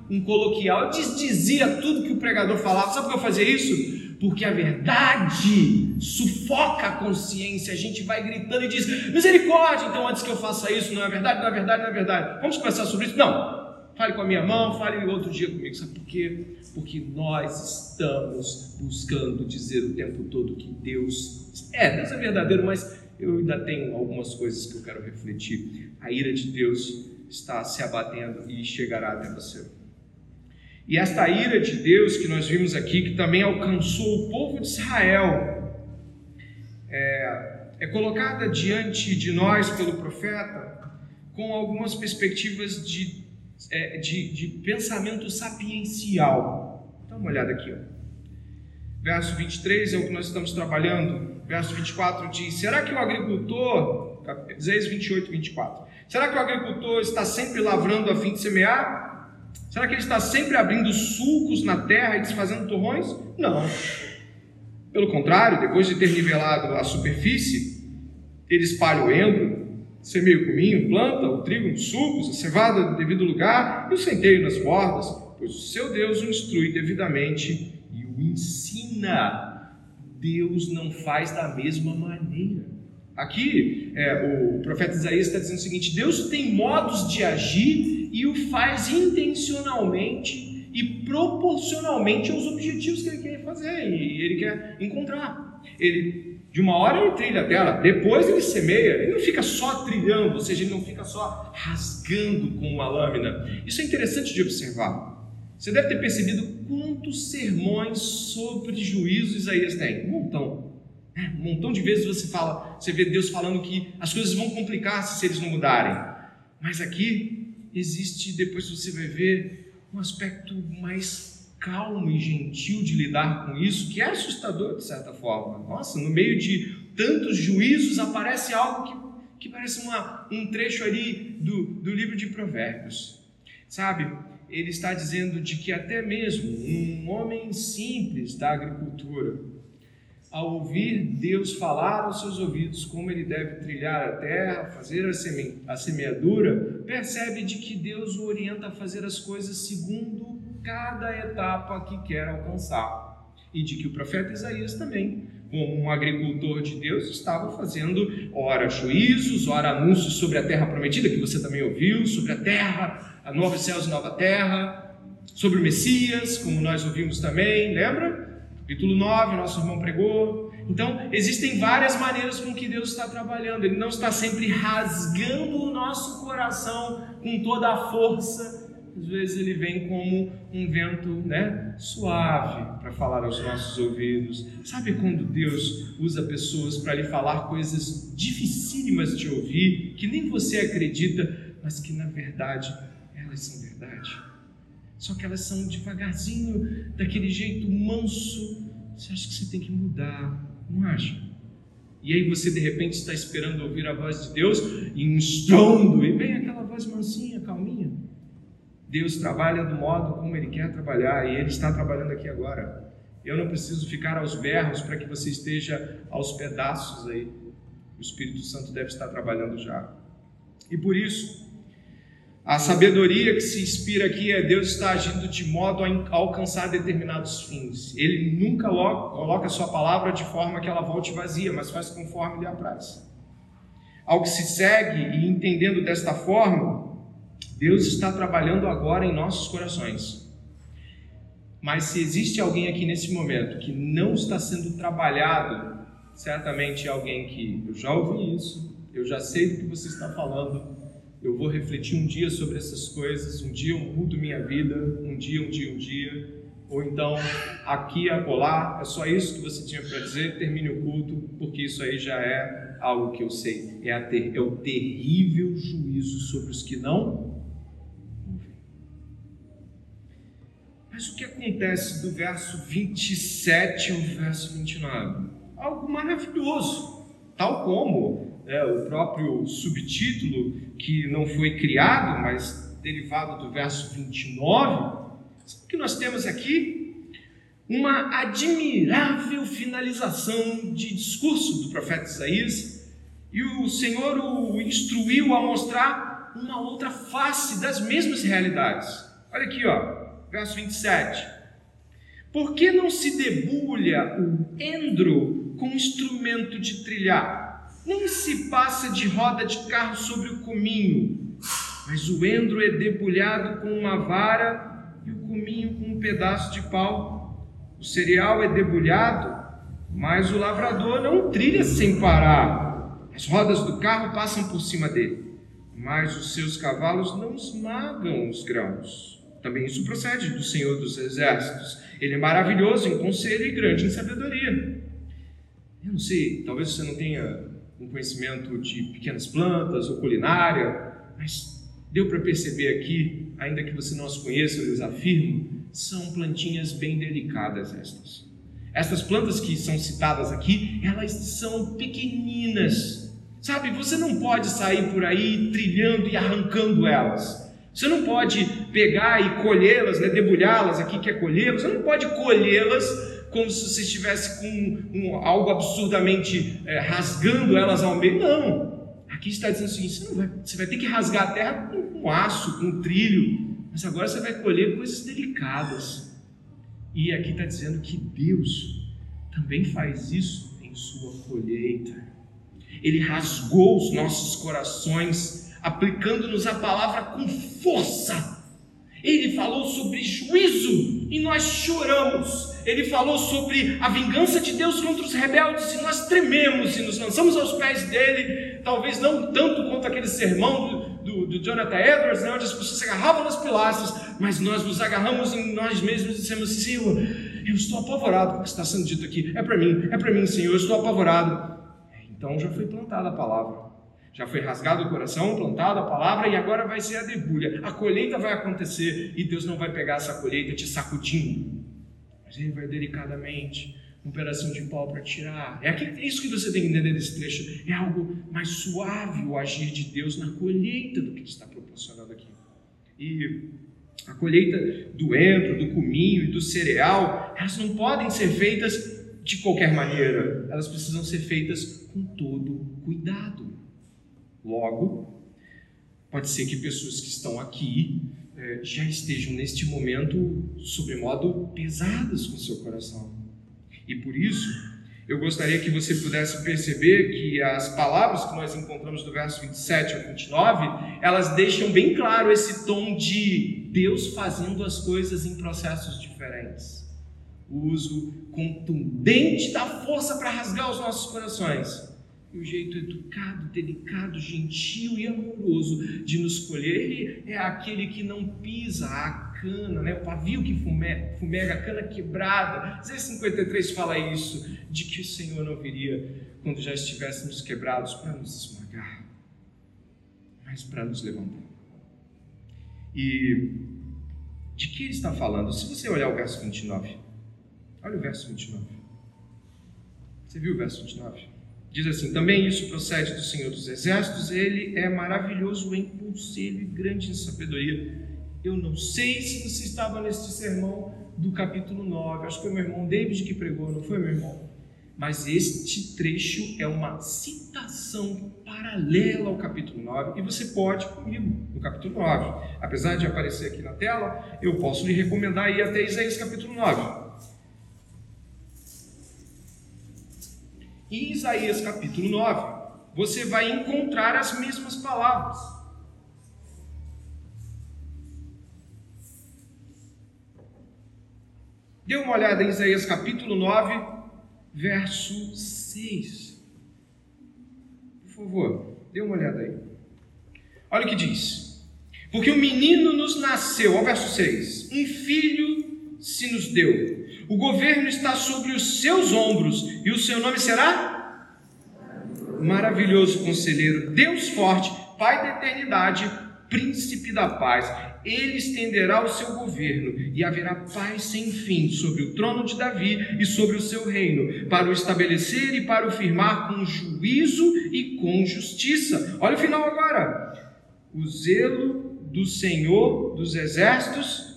um coloquial, eu dizia tudo que o pregador falava. Sabe por que eu fazia isso? Porque a verdade sufoca a consciência. A gente vai gritando e diz: misericórdia. Então, antes que eu faça isso, não é verdade, não é verdade, não é verdade. Vamos conversar sobre isso? Não. Fale com a minha mão, fale outro dia comigo. Sabe por quê? Porque nós estamos buscando dizer o tempo todo que Deus é, Deus é verdadeiro, mas eu ainda tenho algumas coisas que eu quero refletir. A ira de Deus está se abatendo e chegará até você. E esta ira de Deus que nós vimos aqui, que também alcançou o povo de Israel, é, é colocada diante de nós pelo profeta com algumas perspectivas de, é, de, de pensamento sapiencial. Dá uma olhada aqui. Ó. Verso 23 é o que nós estamos trabalhando. Verso 24 diz: Será que o agricultor, Isaías 28, 24, será que o agricultor está sempre lavrando a fim de semear? Será que ele está sempre abrindo sulcos na terra e desfazendo torrões? Não. Pelo contrário, depois de ter nivelado a superfície, ele espalha o endo, semeia o cominho, planta o trigo nos sulcos, a cevada no devido lugar e o centeio nas bordas, pois o seu Deus o instrui devidamente e o ensina. Deus não faz da mesma maneira. Aqui, é, o profeta Isaías está dizendo o seguinte: Deus tem modos de agir e o faz intencionalmente e proporcionalmente aos objetivos que ele quer fazer e ele quer encontrar. Ele de uma hora ele trilha a terra, depois ele semeia, ele não fica só trilhando, ou seja, ele não fica só rasgando com uma lâmina. Isso é interessante de observar. Você deve ter percebido quantos sermões sobre juízo Isaías tem. Um montão. É, um montão de vezes você fala, você vê Deus falando que as coisas vão complicar se eles não mudarem. Mas aqui existe, depois você vai ver, um aspecto mais calmo e gentil de lidar com isso, que é assustador de certa forma. Nossa, no meio de tantos juízos aparece algo que, que parece uma, um trecho ali do, do livro de Provérbios. Sabe, ele está dizendo de que até mesmo um homem simples da agricultura, ao ouvir Deus falar aos seus ouvidos como ele deve trilhar a terra, fazer a, seme a semeadura, percebe de que Deus o orienta a fazer as coisas segundo cada etapa que quer alcançar. E de que o profeta Isaías também, como um agricultor de Deus, estava fazendo ora juízos, ora anúncios sobre a terra prometida, que você também ouviu, sobre a terra, a céus e nova terra, sobre o Messias, como nós ouvimos também, lembra? Capítulo 9, nosso irmão pregou. Então, existem várias maneiras com que Deus está trabalhando. Ele não está sempre rasgando o nosso coração com toda a força. Às vezes ele vem como um vento né, suave para falar aos nossos ouvidos. Sabe quando Deus usa pessoas para lhe falar coisas dificílimas de ouvir, que nem você acredita, mas que na verdade elas são verdade? Só que elas são devagarzinho, daquele jeito manso. Você acha que você tem que mudar, não acha? E aí você de repente está esperando ouvir a voz de Deus e um estrondo, e vem aquela voz mansinha, calminha. Deus trabalha do modo como Ele quer trabalhar e Ele está trabalhando aqui agora. Eu não preciso ficar aos berros para que você esteja aos pedaços aí. O Espírito Santo deve estar trabalhando já. E por isso, a sabedoria que se inspira aqui é Deus está agindo de modo a alcançar determinados fins. Ele nunca coloca a sua palavra de forma que ela volte vazia, mas faz conforme lhe apraz. Ao que se segue e entendendo desta forma, Deus está trabalhando agora em nossos corações. Mas se existe alguém aqui nesse momento que não está sendo trabalhado, certamente é alguém que eu já ouvi isso, eu já sei do que você está falando, eu vou refletir um dia sobre essas coisas, um dia eu mudo minha vida, um dia, um dia, um dia, ou então aqui, acolá, é só isso que você tinha para dizer, termine o culto, porque isso aí já é algo que eu sei, é, ter, é o terrível juízo sobre os que não. Mas o que acontece do verso 27 ao verso 29? algo maravilhoso, tal como é, o próprio subtítulo, que não foi criado, mas derivado do verso 29. Sabe o que nós temos aqui? Uma admirável finalização de discurso do profeta Isaías, e o Senhor o instruiu a mostrar uma outra face das mesmas realidades. Olha aqui, ó, verso 27. Por que não se debulha o endro com instrumento de trilhar? Nem se passa de roda de carro sobre o cominho, mas o endro é debulhado com uma vara e o cominho com um pedaço de pau. O cereal é debulhado, mas o lavrador não trilha sem parar. As rodas do carro passam por cima dele, mas os seus cavalos não esmagam os grãos. Também isso procede do Senhor dos Exércitos. Ele é maravilhoso em conselho e grande em sabedoria. Eu não sei, talvez você não tenha um conhecimento de pequenas plantas ou culinária, mas deu para perceber aqui, ainda que você não as conheça, eu lhes afirmo, são plantinhas bem delicadas estas. Estas plantas que são citadas aqui, elas são pequeninas. Sabe, você não pode sair por aí trilhando e arrancando elas. Você não pode pegar e colhê-las, né, debulhá-las, aqui que é colher, você não pode colhê-las como se você estivesse com um, algo absurdamente é, rasgando elas ao meio. Não. Aqui está dizendo o seguinte: você, vai, você vai ter que rasgar a terra com, com aço, com trilho, mas agora você vai colher coisas delicadas. E aqui está dizendo que Deus também faz isso em sua colheita. Ele rasgou os nossos corações aplicando-nos a palavra com força. Ele falou sobre juízo e nós choramos. Ele falou sobre a vingança de Deus contra os rebeldes e nós trememos e nos lançamos aos pés dele. Talvez não tanto quanto aquele sermão do, do, do Jonathan Edwards, né, onde as pessoas se agarravam nas pilastras, mas nós nos agarramos em nós mesmos e dissemos: Senhor, eu estou apavorado com o que está sendo dito aqui. É para mim, é para mim, Senhor, eu estou apavorado. Então já foi plantada a palavra. Já foi rasgado o coração, plantada a palavra e agora vai ser a debulha. A colheita vai acontecer e Deus não vai pegar essa colheita te sacudindo, mas Ele vai delicadamente, um pedacinho de pau para tirar. É isso que você tem que entender desse trecho. É algo mais suave o agir de Deus na colheita do que está proporcionado aqui. E a colheita do entro, do cominho e do cereal, elas não podem ser feitas de qualquer maneira. Elas precisam ser feitas com todo cuidado. Logo, pode ser que pessoas que estão aqui é, já estejam neste momento sobremodo pesadas com seu coração. E por isso, eu gostaria que você pudesse perceber que as palavras que nós encontramos do verso 27 ao 29, elas deixam bem claro esse tom de Deus fazendo as coisas em processos diferentes. O uso contundente da força para rasgar os nossos corações e o jeito educado, delicado, gentil e amoroso de nos colher. Ele é aquele que não pisa a cana, né? o pavio que fumega, fumega a cana quebrada. Zé 53 fala isso, de que o Senhor não viria quando já estivéssemos quebrados para nos esmagar, mas para nos levantar. E de que ele está falando? Se você olhar o verso 29, olha o verso 29. Você viu o verso 29? Diz assim: também isso procede do Senhor dos Exércitos, ele é maravilhoso em conselho e grande em sabedoria. Eu não sei se você estava neste sermão do capítulo 9, acho que foi meu irmão David que pregou, não foi meu irmão? Mas este trecho é uma citação paralela ao capítulo 9 e você pode comigo no capítulo 9. Apesar de aparecer aqui na tela, eu posso lhe recomendar ir até Isaías capítulo 9. Em Isaías capítulo 9, você vai encontrar as mesmas palavras. Dê uma olhada em Isaías capítulo 9, verso 6. Por favor, dê uma olhada aí. Olha o que diz. Porque o menino nos nasceu, ao verso 6, um filho se nos deu o governo está sobre os seus ombros e o seu nome será maravilhoso conselheiro, Deus forte, Pai da eternidade, príncipe da paz. Ele estenderá o seu governo e haverá paz sem fim sobre o trono de Davi e sobre o seu reino, para o estabelecer e para o firmar com juízo e com justiça. Olha o final agora. O zelo do Senhor dos exércitos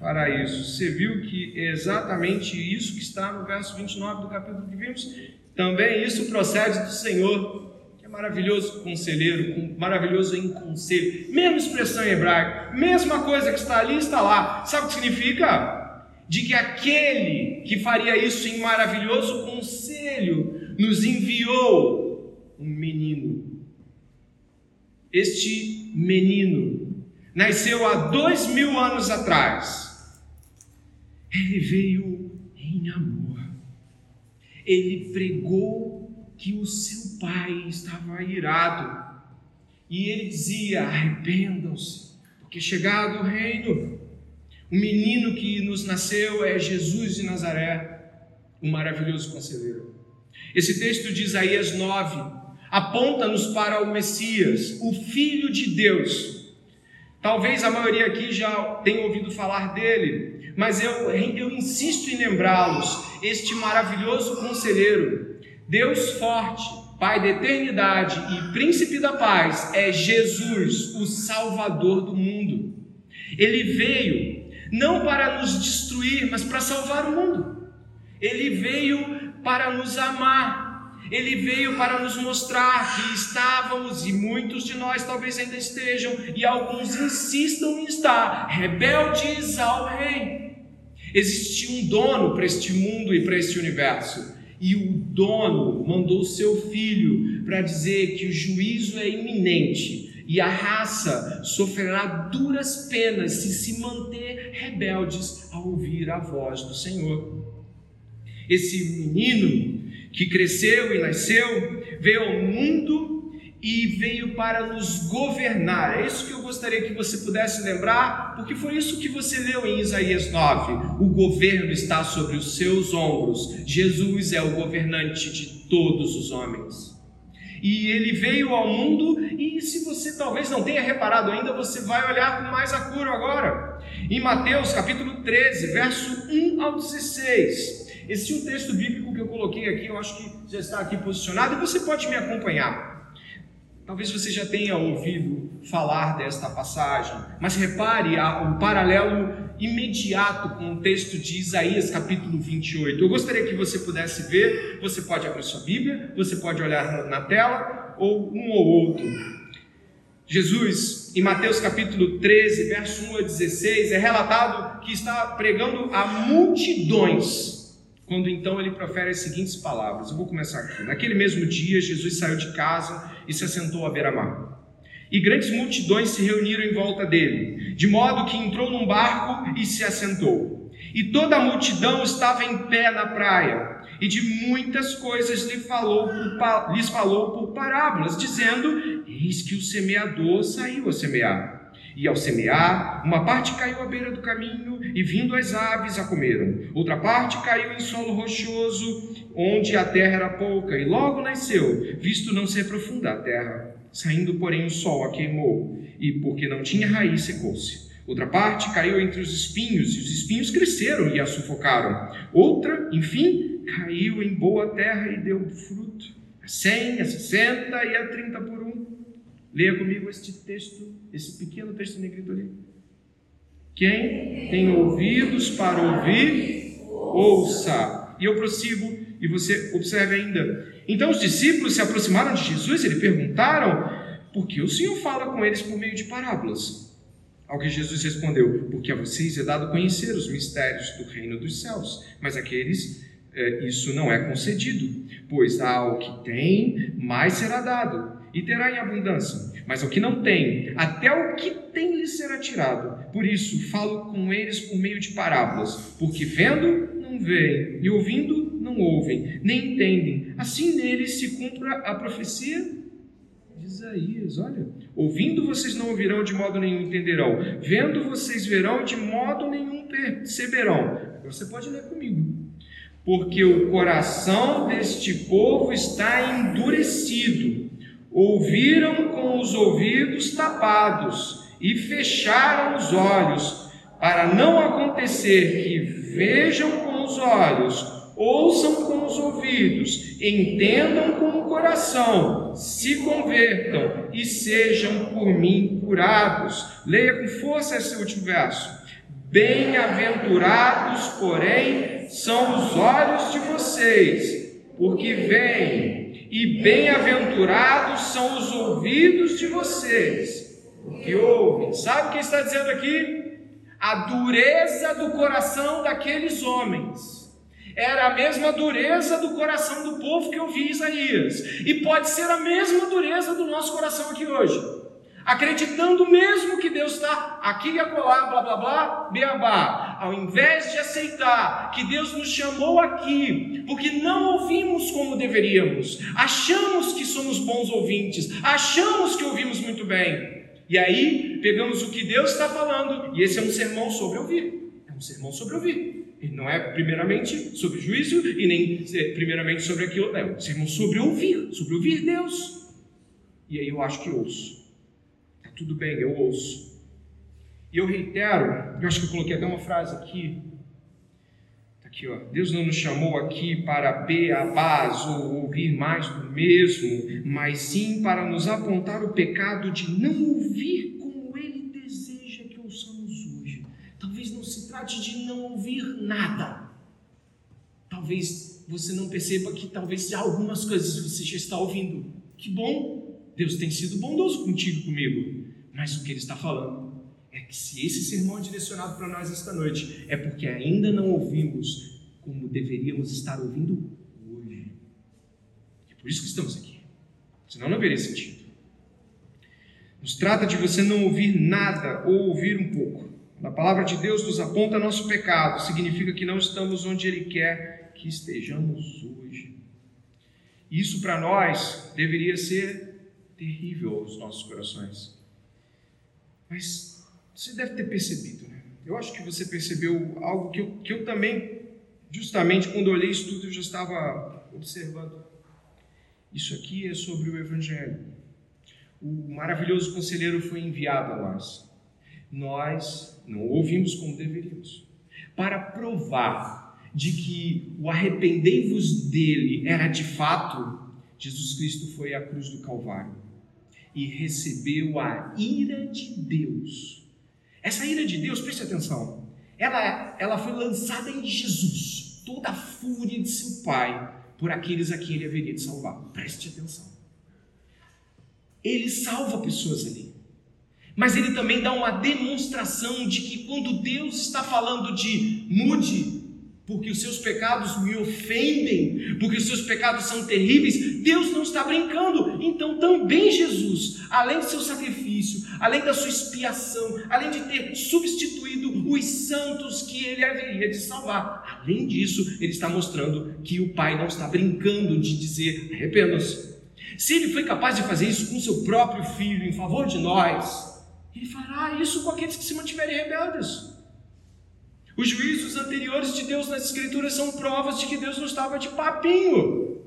fará isso. Você viu que é exatamente isso que está no verso 29 do capítulo que vimos? Também isso procede do Senhor, que é maravilhoso conselheiro, maravilhoso em conselho. Mesma expressão em hebraico, mesma coisa que está ali, está lá. Sabe o que significa? De que aquele que faria isso em maravilhoso conselho nos enviou um menino. Este menino nasceu há dois mil anos atrás. Ele veio em amor ele pregou que o seu pai estava irado. E ele dizia: arrependam-se, porque chegado o reino. O menino que nos nasceu é Jesus de Nazaré, o maravilhoso conselheiro. Esse texto de Isaías 9 aponta-nos para o Messias, o Filho de Deus. Talvez a maioria aqui já tenha ouvido falar dele, mas eu, eu insisto em lembrá-los este maravilhoso conselheiro, Deus forte, Pai da eternidade e príncipe da paz, é Jesus, o Salvador do mundo. Ele veio não para nos destruir, mas para salvar o mundo. Ele veio para nos amar. Ele veio para nos mostrar que estávamos, e muitos de nós talvez ainda estejam, e alguns insistam em estar, rebeldes ao Rei. Existia um dono para este mundo e para este universo. E o dono mandou seu filho para dizer que o juízo é iminente e a raça sofrerá duras penas se se manter rebeldes ao ouvir a voz do Senhor. Esse menino que cresceu e nasceu veio ao mundo e veio para nos governar. É isso que eu gostaria que você pudesse lembrar, porque foi isso que você leu em Isaías 9. O governo está sobre os seus ombros. Jesus é o governante de todos os homens. E ele veio ao mundo, e se você talvez não tenha reparado ainda, você vai olhar com mais acuro agora. Em Mateus capítulo 13, verso 1 ao 16. É um texto bíblico que eu coloquei aqui, eu acho que já está aqui posicionado, e você pode me acompanhar. Talvez você já tenha ouvido falar desta passagem, mas repare o paralelo imediato com o texto de Isaías, capítulo 28. Eu gostaria que você pudesse ver, você pode abrir sua Bíblia, você pode olhar na tela, ou um ou outro. Jesus, em Mateus capítulo 13, verso 1 a 16, é relatado que está pregando a multidões quando então ele profere as seguintes palavras. Eu vou começar aqui. Naquele mesmo dia, Jesus saiu de casa e se assentou à beira-mar. E grandes multidões se reuniram em volta dele, de modo que entrou num barco e se assentou. E toda a multidão estava em pé na praia, e de muitas coisas lhe falou por, lhes falou por parábolas, dizendo: Eis que o semeador saiu a semear. E ao semear, uma parte caiu à beira do caminho, e vindo as aves a comeram. Outra parte caiu em solo rochoso, onde a terra era pouca, e logo nasceu, visto não ser profunda a terra. Saindo, porém, o sol a queimou, e porque não tinha raiz, secou-se. Outra parte caiu entre os espinhos, e os espinhos cresceram e a sufocaram. Outra, enfim, caiu em boa terra e deu fruto, a cem, a sessenta e a trinta por. Leia comigo este texto, esse pequeno texto negrito ali. Quem tem ouvidos para ouvir, ouça. E eu prossigo, e você observe ainda. Então os discípulos se aproximaram de Jesus e lhe perguntaram: por que o Senhor fala com eles por meio de parábolas? Ao que Jesus respondeu: Porque a vocês é dado conhecer os mistérios do reino dos céus, mas aqueles é, isso não é concedido, pois ao que tem, mais será dado e terá em abundância. Mas ao que não tem, até o que tem lhe será tirado. Por isso falo com eles por meio de parábolas, porque vendo não veem, e ouvindo não ouvem, nem entendem. Assim neles se cumpra a profecia de Isaías. Olha, ouvindo vocês não ouvirão, de modo nenhum entenderão. Vendo vocês verão, de modo nenhum perceberão. Você pode ler comigo. Porque o coração deste povo está endurecido ouviram com os ouvidos tapados e fecharam os olhos, para não acontecer que vejam com os olhos, ouçam com os ouvidos, entendam com o coração, se convertam e sejam por mim curados. Leia com força esse último verso. Bem-aventurados, porém, são os olhos de vocês, porque veem, e bem-aventurados são os ouvidos de vocês, porque ouvem. Sabe o que está dizendo aqui? A dureza do coração daqueles homens era a mesma dureza do coração do povo que eu vi Isaías, e pode ser a mesma dureza do nosso coração aqui hoje. Acreditando mesmo que Deus está aqui e acolá, blá blá blá, beabá, ao invés de aceitar que Deus nos chamou aqui, porque não ouvimos como deveríamos, achamos que somos bons ouvintes, achamos que ouvimos muito bem, e aí pegamos o que Deus está falando, e esse é um sermão sobre ouvir, é um sermão sobre ouvir. Ele não é primeiramente sobre juízo e nem é, primeiramente sobre aquilo, é um sermão sobre ouvir, sobre ouvir Deus. E aí eu acho que ouço. Tudo bem, eu ouço. E eu reitero, eu acho que eu coloquei até uma frase aqui. Tá aqui, ó. Deus não nos chamou aqui para beabás ou ouvir mais do mesmo, mas sim para nos apontar o pecado de não ouvir trate de não ouvir nada. Talvez você não perceba que talvez algumas coisas você já está ouvindo. Que bom, Deus tem sido bondoso contigo, comigo. Mas o que Ele está falando é que se esse sermão é direcionado para nós esta noite, é porque ainda não ouvimos como deveríamos estar ouvindo hoje. É por isso que estamos aqui. Senão não haveria sentido. Nos trata de você não ouvir nada ou ouvir um pouco. A palavra de Deus nos aponta nosso pecado, significa que não estamos onde Ele quer que estejamos hoje. Isso para nós deveria ser terrível aos nossos corações. Mas você deve ter percebido, né? Eu acho que você percebeu algo que eu, que eu também, justamente quando olhei isso tudo, eu já estava observando. Isso aqui é sobre o Evangelho. O maravilhoso conselheiro foi enviado a nós nós não ouvimos como deveríamos. Para provar de que o arrependei-vos dele era de fato, Jesus Cristo foi à cruz do Calvário e recebeu a ira de Deus. Essa ira de Deus, preste atenção, ela, ela foi lançada em Jesus, toda a fúria de seu Pai por aqueles a quem ele haveria de salvar. Preste atenção. Ele salva pessoas ali mas ele também dá uma demonstração de que quando Deus está falando de mude, porque os seus pecados me ofendem, porque os seus pecados são terríveis, Deus não está brincando. Então também Jesus, além do seu sacrifício, além da sua expiação, além de ter substituído os santos que ele haveria de salvar, além disso, ele está mostrando que o Pai não está brincando de dizer arrependam-se. Se ele foi capaz de fazer isso com seu próprio filho em favor de nós, ele fará isso com aqueles que se mantiverem rebeldes. Os juízos anteriores de Deus nas Escrituras são provas de que Deus não estava de papinho.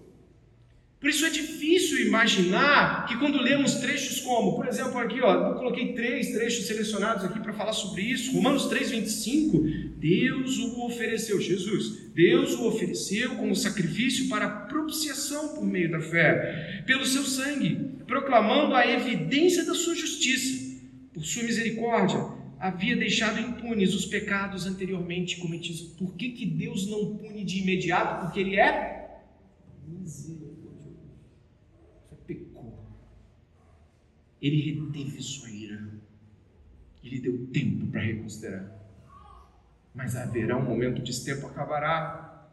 Por isso é difícil imaginar que quando lemos trechos como, por exemplo, aqui, ó, eu coloquei três trechos selecionados aqui para falar sobre isso. Romanos 3:25, Deus o ofereceu, Jesus, Deus o ofereceu como sacrifício para propiciação por meio da fé, pelo seu sangue, proclamando a evidência da sua justiça por sua misericórdia, havia deixado impunes os pecados anteriormente cometidos. Por que, que Deus não pune de imediato? Porque Ele é misericordioso. Pecou. Ele reteve sua ira. Ele deu tempo para reconsiderar. Mas haverá um momento de tempo acabará.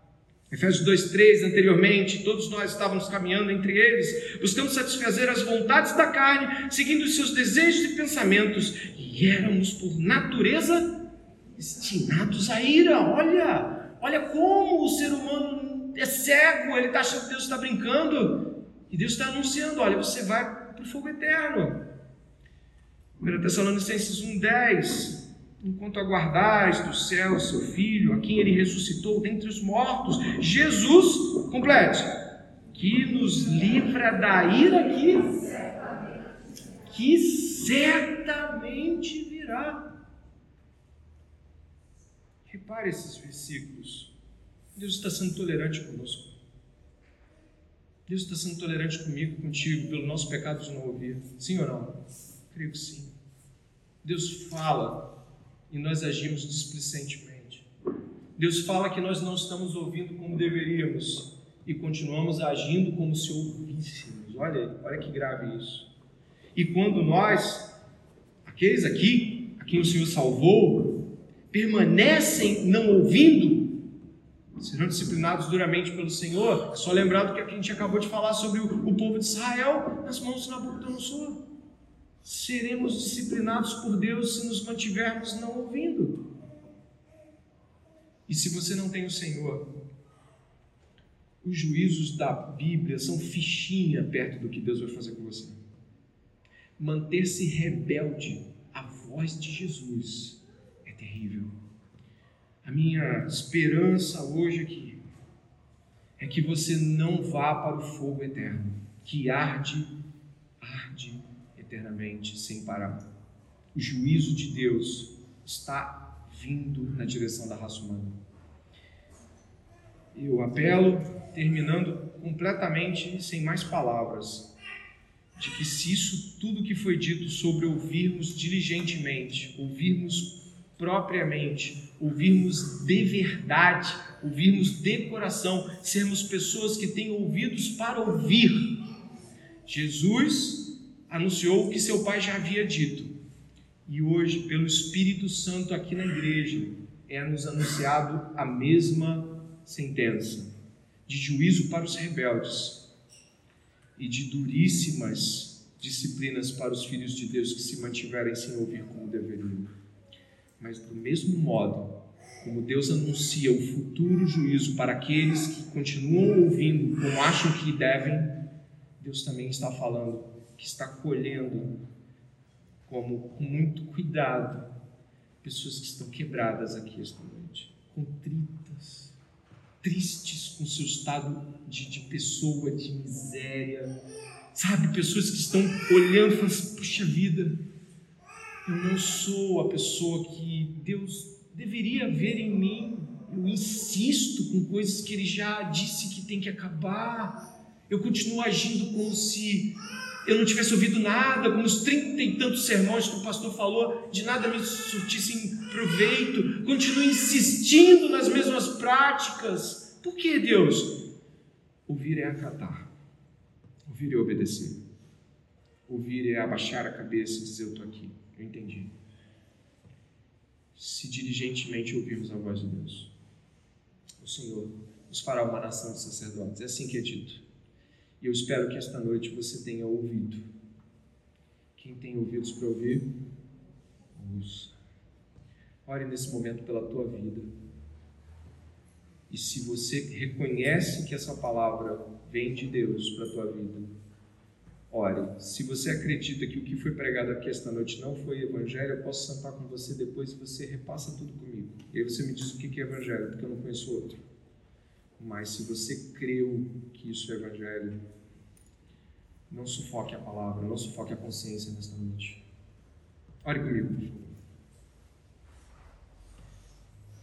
Efésios 2,3, anteriormente, todos nós estávamos caminhando entre eles, buscando satisfazer as vontades da carne, seguindo os seus desejos e pensamentos, e éramos, por natureza, destinados à ira. Olha, olha como o ser humano é cego, ele está achando que Deus está brincando, e Deus está anunciando: olha, você vai para o fogo eterno. 1 Tessalonicenses 1,10 enquanto aguardais do céu seu filho, a quem ele ressuscitou dentre os mortos, Jesus, complete, que nos livra da ira que que certamente virá. Repare esses versículos. Deus está sendo tolerante conosco. Deus está sendo tolerante comigo, contigo, pelo nosso pecado de não ouvir. Sim ou não? Creio que sim. Deus fala e nós agimos displicentemente. Deus fala que nós não estamos ouvindo como deveríamos e continuamos agindo como se ouvíssemos. Olha, olha que grave isso. E quando nós, aqueles aqui, a quem o Senhor salvou, permanecem não ouvindo, serão disciplinados duramente pelo Senhor. Só lembrando que a gente acabou de falar sobre o, o povo de Israel nas mãos de Nabucodonosor. Seremos disciplinados por Deus se nos mantivermos não ouvindo. E se você não tem o Senhor, os juízos da Bíblia são fichinha perto do que Deus vai fazer com você. Manter-se rebelde à voz de Jesus é terrível. A minha esperança hoje aqui é que você não vá para o fogo eterno, que arde, arde eternamente, sem parar. O juízo de Deus está vindo na direção da raça humana. Eu apelo, terminando completamente sem mais palavras, de que se isso tudo que foi dito sobre ouvirmos diligentemente, ouvirmos propriamente, ouvirmos de verdade, ouvirmos de coração, sermos pessoas que têm ouvidos para ouvir. Jesus anunciou o que seu pai já havia dito, e hoje, pelo Espírito Santo aqui na igreja, é nos anunciado a mesma sentença de juízo para os rebeldes e de duríssimas disciplinas para os filhos de Deus que se mantiverem sem ouvir como deveriam. Mas do mesmo modo, como Deus anuncia o futuro juízo para aqueles que continuam ouvindo como acham que devem, Deus também está falando que está colhendo como com muito cuidado pessoas que estão quebradas aqui esta noite, contritas, tristes com seu estado de, de pessoa, de miséria, sabe, pessoas que estão olhando e falando assim, puxa vida, eu não sou a pessoa que Deus deveria ver em mim. Eu insisto com coisas que Ele já disse que tem que acabar. Eu continuo agindo como se eu não tivesse ouvido nada, como os trinta e tantos sermões que o pastor falou, de nada me surtissem proveito. Continuo insistindo nas mesmas práticas. Por que, Deus? Ouvir é acatar, ouvir é obedecer, ouvir é abaixar a cabeça e dizer: Eu estou aqui. Eu entendi. Se diligentemente ouvirmos a voz de Deus, o Senhor nos fará uma nação de sacerdotes. É assim que é dito. E eu espero que esta noite você tenha ouvido. Quem tem ouvidos para ouvir, ouça. Ore nesse momento pela tua vida. E se você reconhece que essa palavra vem de Deus para a tua vida, Ore, se você acredita que o que foi pregado aqui esta noite não foi evangelho, eu posso sentar com você depois e você repassa tudo comigo. E aí você me diz o que é evangelho, porque eu não conheço outro. Mas se você creu que isso é evangelho, não sufoque a palavra, não sufoque a consciência nesta noite. Ore comigo, por favor.